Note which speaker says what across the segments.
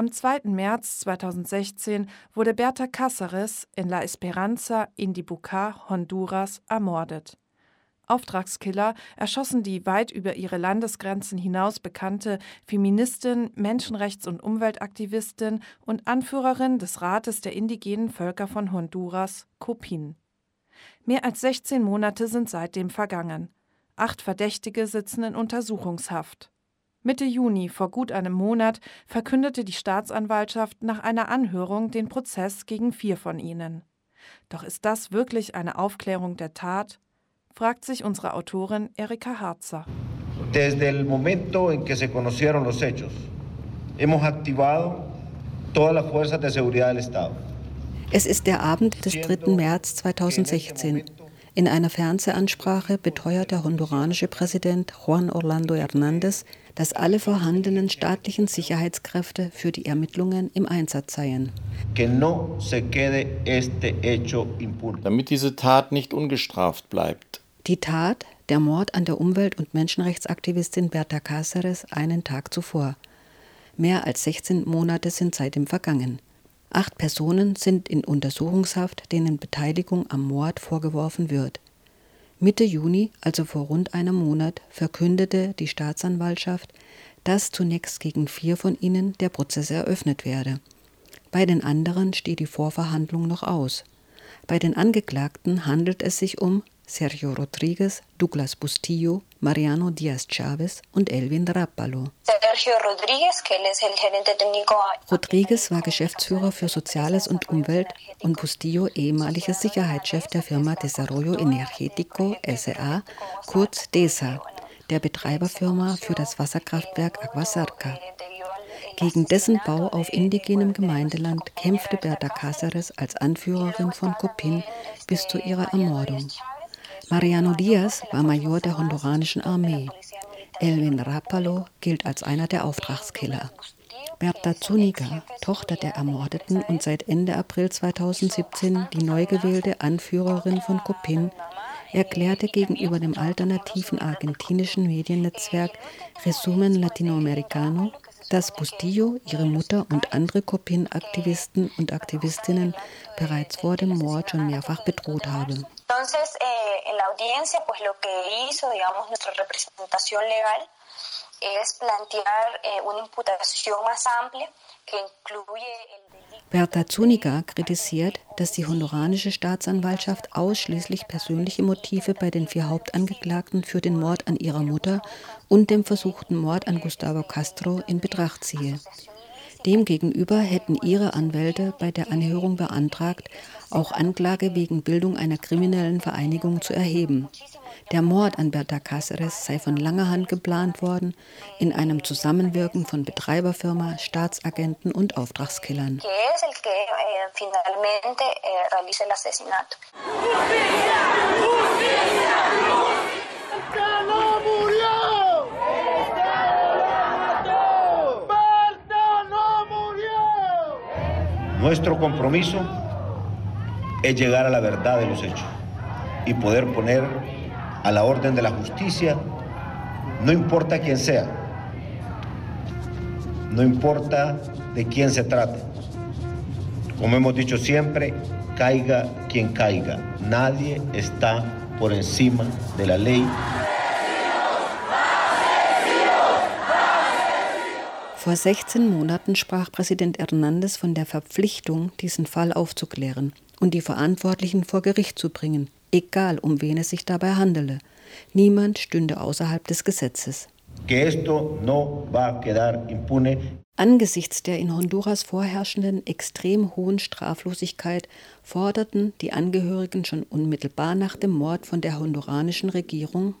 Speaker 1: Am 2. März 2016 wurde Berta Cáceres in La Esperanza in Dibucar, Honduras, ermordet. Auftragskiller erschossen die weit über ihre Landesgrenzen hinaus bekannte Feministin, Menschenrechts- und Umweltaktivistin und Anführerin des Rates der indigenen Völker von Honduras, Copin. Mehr als 16 Monate sind seitdem vergangen. Acht Verdächtige sitzen in Untersuchungshaft. Mitte Juni, vor gut einem Monat, verkündete die Staatsanwaltschaft nach einer Anhörung den Prozess gegen vier von ihnen. Doch ist das wirklich eine Aufklärung der Tat? fragt sich unsere Autorin Erika Harzer.
Speaker 2: Desde el momento en que se conocieron los hechos, hemos activado todas las fuerzas de seguridad del Estado.
Speaker 3: Es ist der Abend des 3. März 2016. In einer Fernsehansprache beteuert der honduranische Präsident Juan Orlando Hernández, dass alle vorhandenen staatlichen Sicherheitskräfte für die Ermittlungen im Einsatz seien.
Speaker 4: Damit diese Tat nicht ungestraft bleibt.
Speaker 3: Die Tat, der Mord an der Umwelt- und Menschenrechtsaktivistin Berta Cáceres einen Tag zuvor. Mehr als 16 Monate sind seitdem vergangen. Acht Personen sind in Untersuchungshaft, denen Beteiligung am Mord vorgeworfen wird. Mitte Juni, also vor rund einem Monat, verkündete die Staatsanwaltschaft, dass zunächst gegen vier von ihnen der Prozess eröffnet werde. Bei den anderen steht die Vorverhandlung noch aus. Bei den Angeklagten handelt es sich um Sergio Rodriguez, Douglas Bustillo, Mariano Diaz Chavez und Elvin Rappalo. Rodriguez war Geschäftsführer für Soziales und Umwelt und Bustillo ehemaliger Sicherheitschef der Firma Desarrollo Energético SA, kurz DESA, der Betreiberfirma für das Wasserkraftwerk Aguasarca. Gegen dessen Bau auf indigenem Gemeindeland kämpfte Berta Cáceres als Anführerin von Copin bis zu ihrer Ermordung. Mariano Diaz war Major der honduranischen Armee. Elvin Rapalo gilt als einer der Auftragskiller. Berta Zuniga, Tochter der Ermordeten und seit Ende April 2017 die neu gewählte Anführerin von Copin, erklärte gegenüber dem alternativen argentinischen Mediennetzwerk Resumen Latinoamericano, dass Bustillo ihre Mutter und andere Copin-Aktivisten und Aktivistinnen bereits vor dem Mord schon mehrfach bedroht habe. Entonces, eh, en la audiencia, pues lo que hizo, digamos, nuestra representación legal es plantear eh, una imputación más amplia que incluye el Berta Zuniga kritisiert, dass die honduranische Staatsanwaltschaft ausschließlich persönliche Motive bei den vier Hauptangeklagten für den Mord an ihrer Mutter und dem versuchten Mord an Gustavo Castro in Betracht ziehe. Demgegenüber hätten ihre Anwälte bei der Anhörung beantragt, auch Anklage wegen Bildung einer kriminellen Vereinigung zu erheben. Der Mord an Berta Cáceres sei von langer Hand geplant worden, in einem Zusammenwirken von Betreiberfirma, Staatsagenten und Auftragskillern.
Speaker 2: Nuestro compromiso es llegar a la verdad de los hechos y poder poner a la orden de la justicia, no importa quién sea, no importa de quién se trate. Como hemos dicho siempre, caiga quien caiga, nadie está por encima de la ley.
Speaker 3: Vor 16 Monaten sprach Präsident Hernandez von der Verpflichtung, diesen Fall aufzuklären und die Verantwortlichen vor Gericht zu bringen, egal um wen es sich dabei handele. Niemand stünde außerhalb des Gesetzes. Angesichts der in Honduras vorherrschenden extrem hohen Straflosigkeit forderten die Angehörigen schon unmittelbar nach dem Mord von der honduranischen Regierung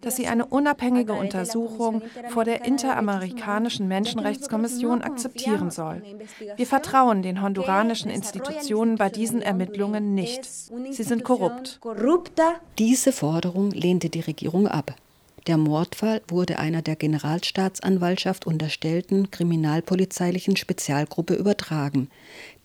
Speaker 1: dass sie eine unabhängige Untersuchung vor der Interamerikanischen Menschenrechtskommission akzeptieren soll. Wir vertrauen den honduranischen Institutionen bei diesen Ermittlungen nicht. Sie sind korrupt.
Speaker 3: Diese Forderung lehnte die Regierung ab. Der Mordfall wurde einer der Generalstaatsanwaltschaft unterstellten kriminalpolizeilichen Spezialgruppe übertragen,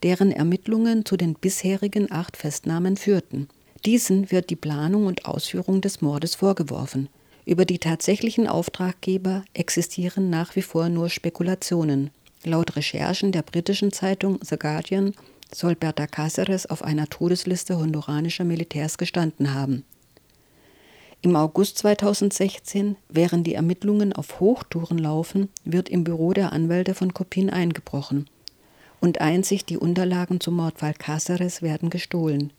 Speaker 3: deren Ermittlungen zu den bisherigen acht Festnahmen führten. Diesen wird die Planung und Ausführung des Mordes vorgeworfen. Über die tatsächlichen Auftraggeber existieren nach wie vor nur Spekulationen. Laut Recherchen der britischen Zeitung The Guardian soll Berta Cáceres auf einer Todesliste honduranischer Militärs gestanden haben. Im August 2016, während die Ermittlungen auf Hochtouren laufen, wird im Büro der Anwälte von Copin eingebrochen. Und einzig die Unterlagen zum Mordfall Cáceres werden gestohlen.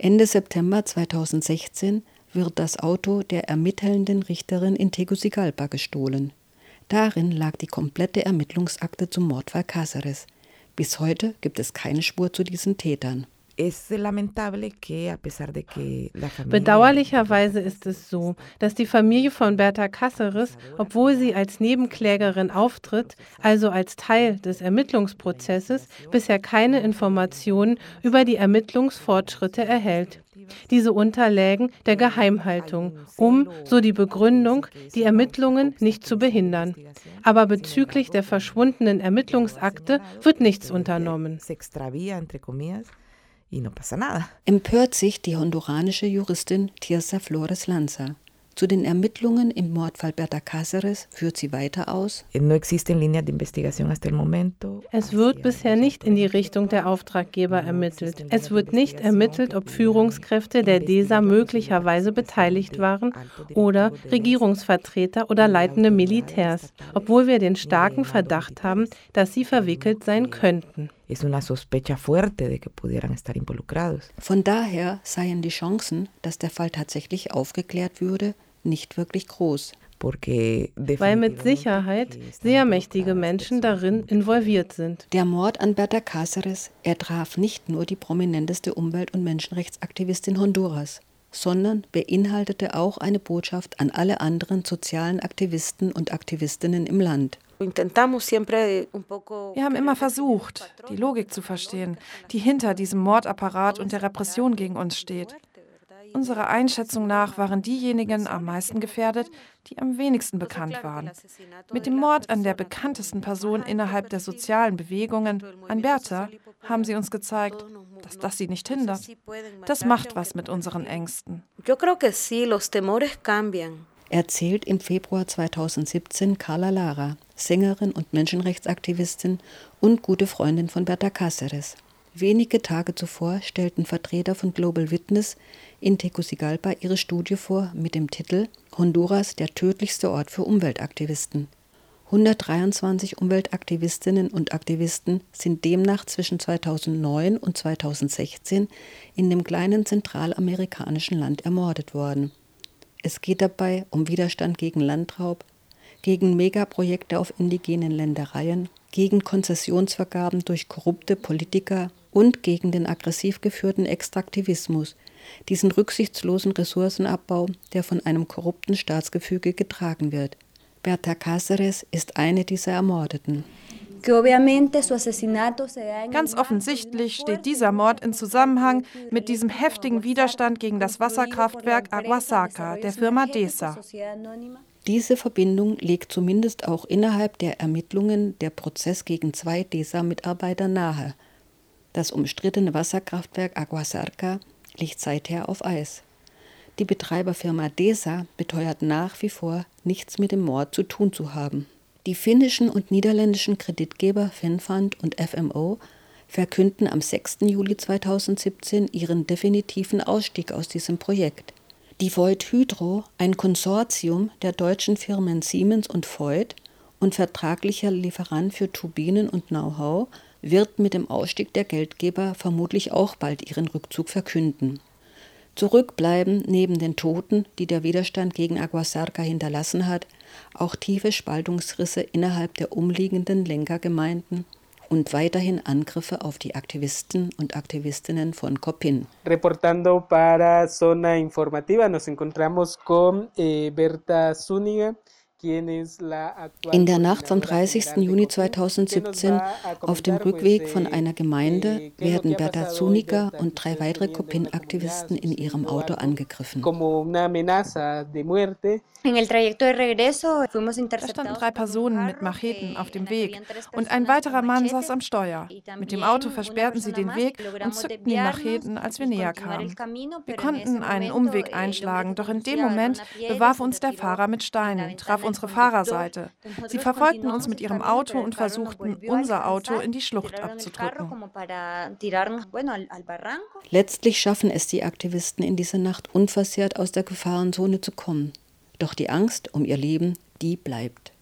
Speaker 3: Ende September 2016 wird das Auto der ermittelnden Richterin in Tegucigalpa gestohlen. Darin lag die komplette Ermittlungsakte zum Mordfall Cáceres. Bis heute gibt es keine Spur zu diesen Tätern.
Speaker 1: Bedauerlicherweise ist es so, dass die Familie von Berta Cáceres, obwohl sie als Nebenklägerin auftritt, also als Teil des Ermittlungsprozesses, bisher keine Informationen über die Ermittlungsfortschritte erhält. Diese unterlägen der Geheimhaltung, um, so die Begründung, die Ermittlungen nicht zu behindern. Aber bezüglich der verschwundenen Ermittlungsakte wird nichts unternommen
Speaker 3: y no pasa nada. Empört sich die honduranische Juristin Tirsa Flores Lanza. Zu den Ermittlungen im Mordfall Berta Cáceres führt sie weiter aus.
Speaker 1: Es wird bisher nicht in die Richtung der Auftraggeber ermittelt. Es wird nicht ermittelt, ob Führungskräfte der DESA möglicherweise beteiligt waren oder Regierungsvertreter oder leitende Militärs, obwohl wir den starken Verdacht haben, dass sie verwickelt sein könnten
Speaker 3: es una sospecha fuerte de que pudieran estar involucrados. Von daher seien die Chancen, dass der Fall tatsächlich aufgeklärt würde, nicht wirklich groß.
Speaker 1: Weil mit Sicherheit sehr mächtige Menschen darin involviert sind.
Speaker 3: Der Mord an Berta Cáceres, er traf nicht nur die prominenteste Umwelt- und Menschenrechtsaktivistin Honduras, sondern beinhaltete auch eine Botschaft an alle anderen sozialen Aktivisten und Aktivistinnen im Land.
Speaker 1: Wir haben immer versucht, die Logik zu verstehen, die hinter diesem Mordapparat und der Repression gegen uns steht. Unserer Einschätzung nach waren diejenigen am meisten gefährdet, die am wenigsten bekannt waren. Mit dem Mord an der bekanntesten Person innerhalb der sozialen Bewegungen, an Bertha, haben sie uns gezeigt, dass das sie nicht hindert. Das macht was mit unseren Ängsten. Creo que sí, los temores
Speaker 3: cambian erzählt im Februar 2017 Carla Lara, Sängerin und Menschenrechtsaktivistin und gute Freundin von Berta Cáceres. Wenige Tage zuvor stellten Vertreter von Global Witness in Tegucigalpa ihre Studie vor mit dem Titel Honduras der tödlichste Ort für Umweltaktivisten. 123 Umweltaktivistinnen und Aktivisten sind demnach zwischen 2009 und 2016 in dem kleinen zentralamerikanischen Land ermordet worden. Es geht dabei um Widerstand gegen Landraub, gegen Megaprojekte auf indigenen Ländereien, gegen Konzessionsvergaben durch korrupte Politiker und gegen den aggressiv geführten Extraktivismus, diesen rücksichtslosen Ressourcenabbau, der von einem korrupten Staatsgefüge getragen wird. Berta Cáceres ist eine dieser Ermordeten.
Speaker 1: Ganz offensichtlich steht dieser Mord in Zusammenhang mit diesem heftigen Widerstand gegen das Wasserkraftwerk Aguasaca der Firma DESA.
Speaker 3: Diese Verbindung legt zumindest auch innerhalb der Ermittlungen der Prozess gegen zwei DESA-Mitarbeiter nahe. Das umstrittene Wasserkraftwerk Aguasarca liegt seither auf Eis. Die Betreiberfirma DESA beteuert nach wie vor, nichts mit dem Mord zu tun zu haben. Die finnischen und niederländischen Kreditgeber Finnfund und FMO verkünden am 6. Juli 2017 ihren definitiven Ausstieg aus diesem Projekt. Die Voith Hydro, ein Konsortium der deutschen Firmen Siemens und Voith und vertraglicher Lieferant für Turbinen und Know-how, wird mit dem Ausstieg der Geldgeber vermutlich auch bald ihren Rückzug verkünden. Zurückbleiben neben den Toten, die der Widerstand gegen Aguasarca hinterlassen hat, auch tiefe Spaltungsrisse innerhalb der umliegenden Lenkergemeinden und weiterhin Angriffe auf die Aktivisten und Aktivistinnen von Copin.
Speaker 5: Reportando para Zona Informativa nos encontramos con eh, Berta Zúñiga.
Speaker 3: In der Nacht vom 30. Juni 2017 auf dem Rückweg von einer Gemeinde werden Berta Zuniga und drei weitere Copin-Aktivisten in ihrem Auto angegriffen.
Speaker 1: Da standen drei Personen mit Macheten auf dem Weg und ein weiterer Mann saß am Steuer. Mit dem Auto versperrten sie den Weg und zückten die Macheten, als wir näher kamen. Wir konnten einen Umweg einschlagen, doch in dem Moment bewarf uns der Fahrer mit Steinen, traf unsere Fahrerseite. Sie verfolgten uns mit ihrem Auto und versuchten, unser Auto in die Schlucht abzudrücken.
Speaker 3: Letztlich schaffen es die Aktivisten in dieser Nacht unversehrt aus der Gefahrenzone zu kommen. Doch die Angst um ihr Leben, die bleibt.